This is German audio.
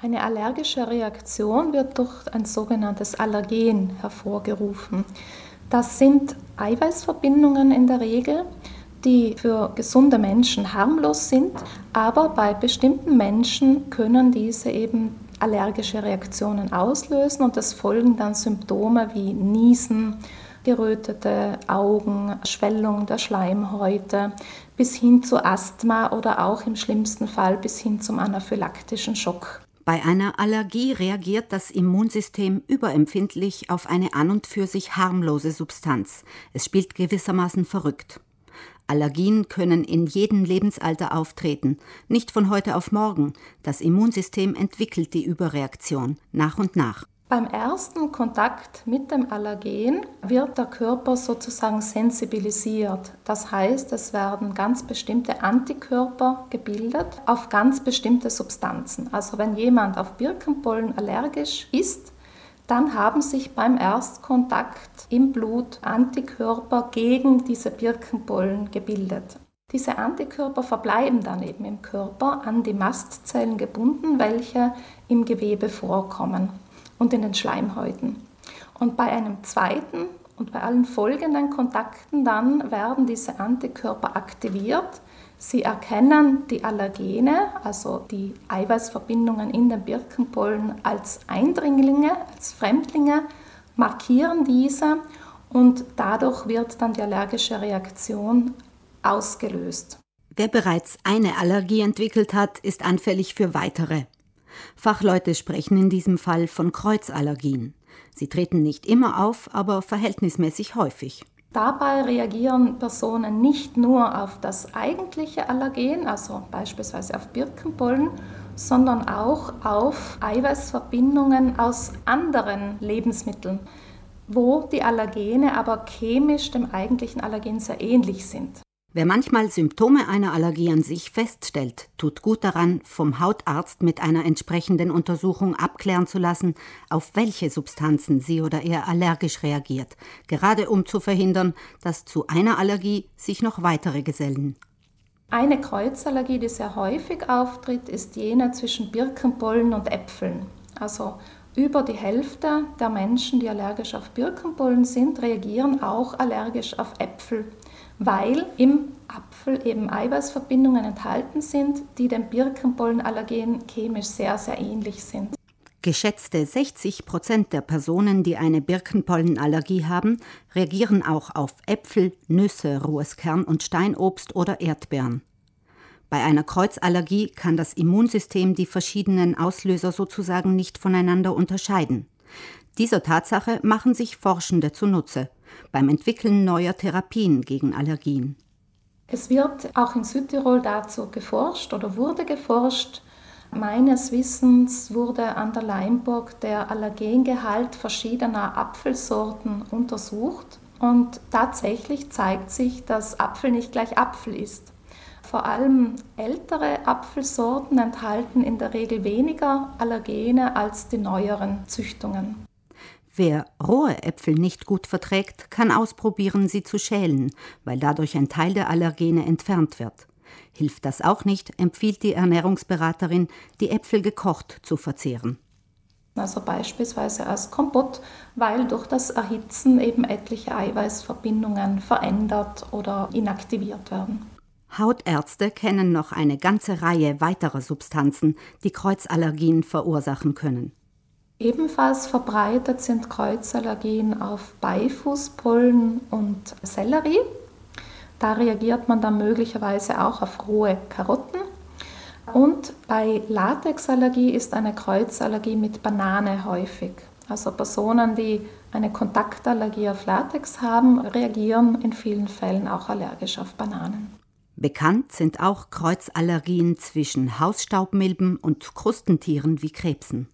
Eine allergische Reaktion wird durch ein sogenanntes Allergen hervorgerufen. Das sind Eiweißverbindungen in der Regel, die für gesunde Menschen harmlos sind, aber bei bestimmten Menschen können diese eben allergische Reaktionen auslösen und es folgen dann Symptome wie Niesen, gerötete Augen, Schwellung der Schleimhäute bis hin zu Asthma oder auch im schlimmsten Fall bis hin zum anaphylaktischen Schock. Bei einer Allergie reagiert das Immunsystem überempfindlich auf eine an und für sich harmlose Substanz. Es spielt gewissermaßen verrückt. Allergien können in jedem Lebensalter auftreten, nicht von heute auf morgen. Das Immunsystem entwickelt die Überreaktion nach und nach. Beim ersten Kontakt mit dem Allergen wird der Körper sozusagen sensibilisiert. Das heißt, es werden ganz bestimmte Antikörper gebildet auf ganz bestimmte Substanzen. Also wenn jemand auf Birkenpollen allergisch ist, dann haben sich beim Erstkontakt im Blut Antikörper gegen diese Birkenpollen gebildet. Diese Antikörper verbleiben dann eben im Körper an die Mastzellen gebunden, welche im Gewebe vorkommen und in den Schleimhäuten. Und bei einem zweiten und bei allen folgenden Kontakten dann werden diese Antikörper aktiviert Sie erkennen die Allergene, also die Eiweißverbindungen in den Birkenpollen, als Eindringlinge, als Fremdlinge, markieren diese und dadurch wird dann die allergische Reaktion ausgelöst. Wer bereits eine Allergie entwickelt hat, ist anfällig für weitere. Fachleute sprechen in diesem Fall von Kreuzallergien. Sie treten nicht immer auf, aber verhältnismäßig häufig. Dabei reagieren Personen nicht nur auf das eigentliche Allergen, also beispielsweise auf Birkenpollen, sondern auch auf Eiweißverbindungen aus anderen Lebensmitteln, wo die Allergene aber chemisch dem eigentlichen Allergen sehr ähnlich sind. Wer manchmal Symptome einer Allergie an sich feststellt, tut gut daran, vom Hautarzt mit einer entsprechenden Untersuchung abklären zu lassen, auf welche Substanzen sie oder er allergisch reagiert, gerade um zu verhindern, dass zu einer Allergie sich noch weitere gesellen. Eine Kreuzallergie, die sehr häufig auftritt, ist jene zwischen Birkenpollen und Äpfeln. Also über die Hälfte der Menschen, die allergisch auf Birkenpollen sind, reagieren auch allergisch auf Äpfel weil im Apfel eben Eiweißverbindungen enthalten sind, die dem Birkenpollenallergen chemisch sehr, sehr ähnlich sind. Geschätzte 60 Prozent der Personen, die eine Birkenpollenallergie haben, reagieren auch auf Äpfel, Nüsse, rohes Kern- und Steinobst oder Erdbeeren. Bei einer Kreuzallergie kann das Immunsystem die verschiedenen Auslöser sozusagen nicht voneinander unterscheiden. Dieser Tatsache machen sich Forschende zunutze beim Entwickeln neuer Therapien gegen Allergien. Es wird auch in Südtirol dazu geforscht oder wurde geforscht. Meines Wissens wurde an der Leimburg der Allergengehalt verschiedener Apfelsorten untersucht und tatsächlich zeigt sich, dass Apfel nicht gleich Apfel ist. Vor allem ältere Apfelsorten enthalten in der Regel weniger Allergene als die neueren Züchtungen. Wer rohe Äpfel nicht gut verträgt, kann ausprobieren, sie zu schälen, weil dadurch ein Teil der Allergene entfernt wird. Hilft das auch nicht, empfiehlt die Ernährungsberaterin, die Äpfel gekocht zu verzehren. Also beispielsweise als Kompott, weil durch das Erhitzen eben etliche Eiweißverbindungen verändert oder inaktiviert werden. Hautärzte kennen noch eine ganze Reihe weiterer Substanzen, die Kreuzallergien verursachen können. Ebenfalls verbreitet sind Kreuzallergien auf Beifußpollen und Sellerie. Da reagiert man dann möglicherweise auch auf rohe Karotten. Und bei Latexallergie ist eine Kreuzallergie mit Banane häufig. Also Personen, die eine Kontaktallergie auf Latex haben, reagieren in vielen Fällen auch allergisch auf Bananen. Bekannt sind auch Kreuzallergien zwischen Hausstaubmilben und Krustentieren wie Krebsen.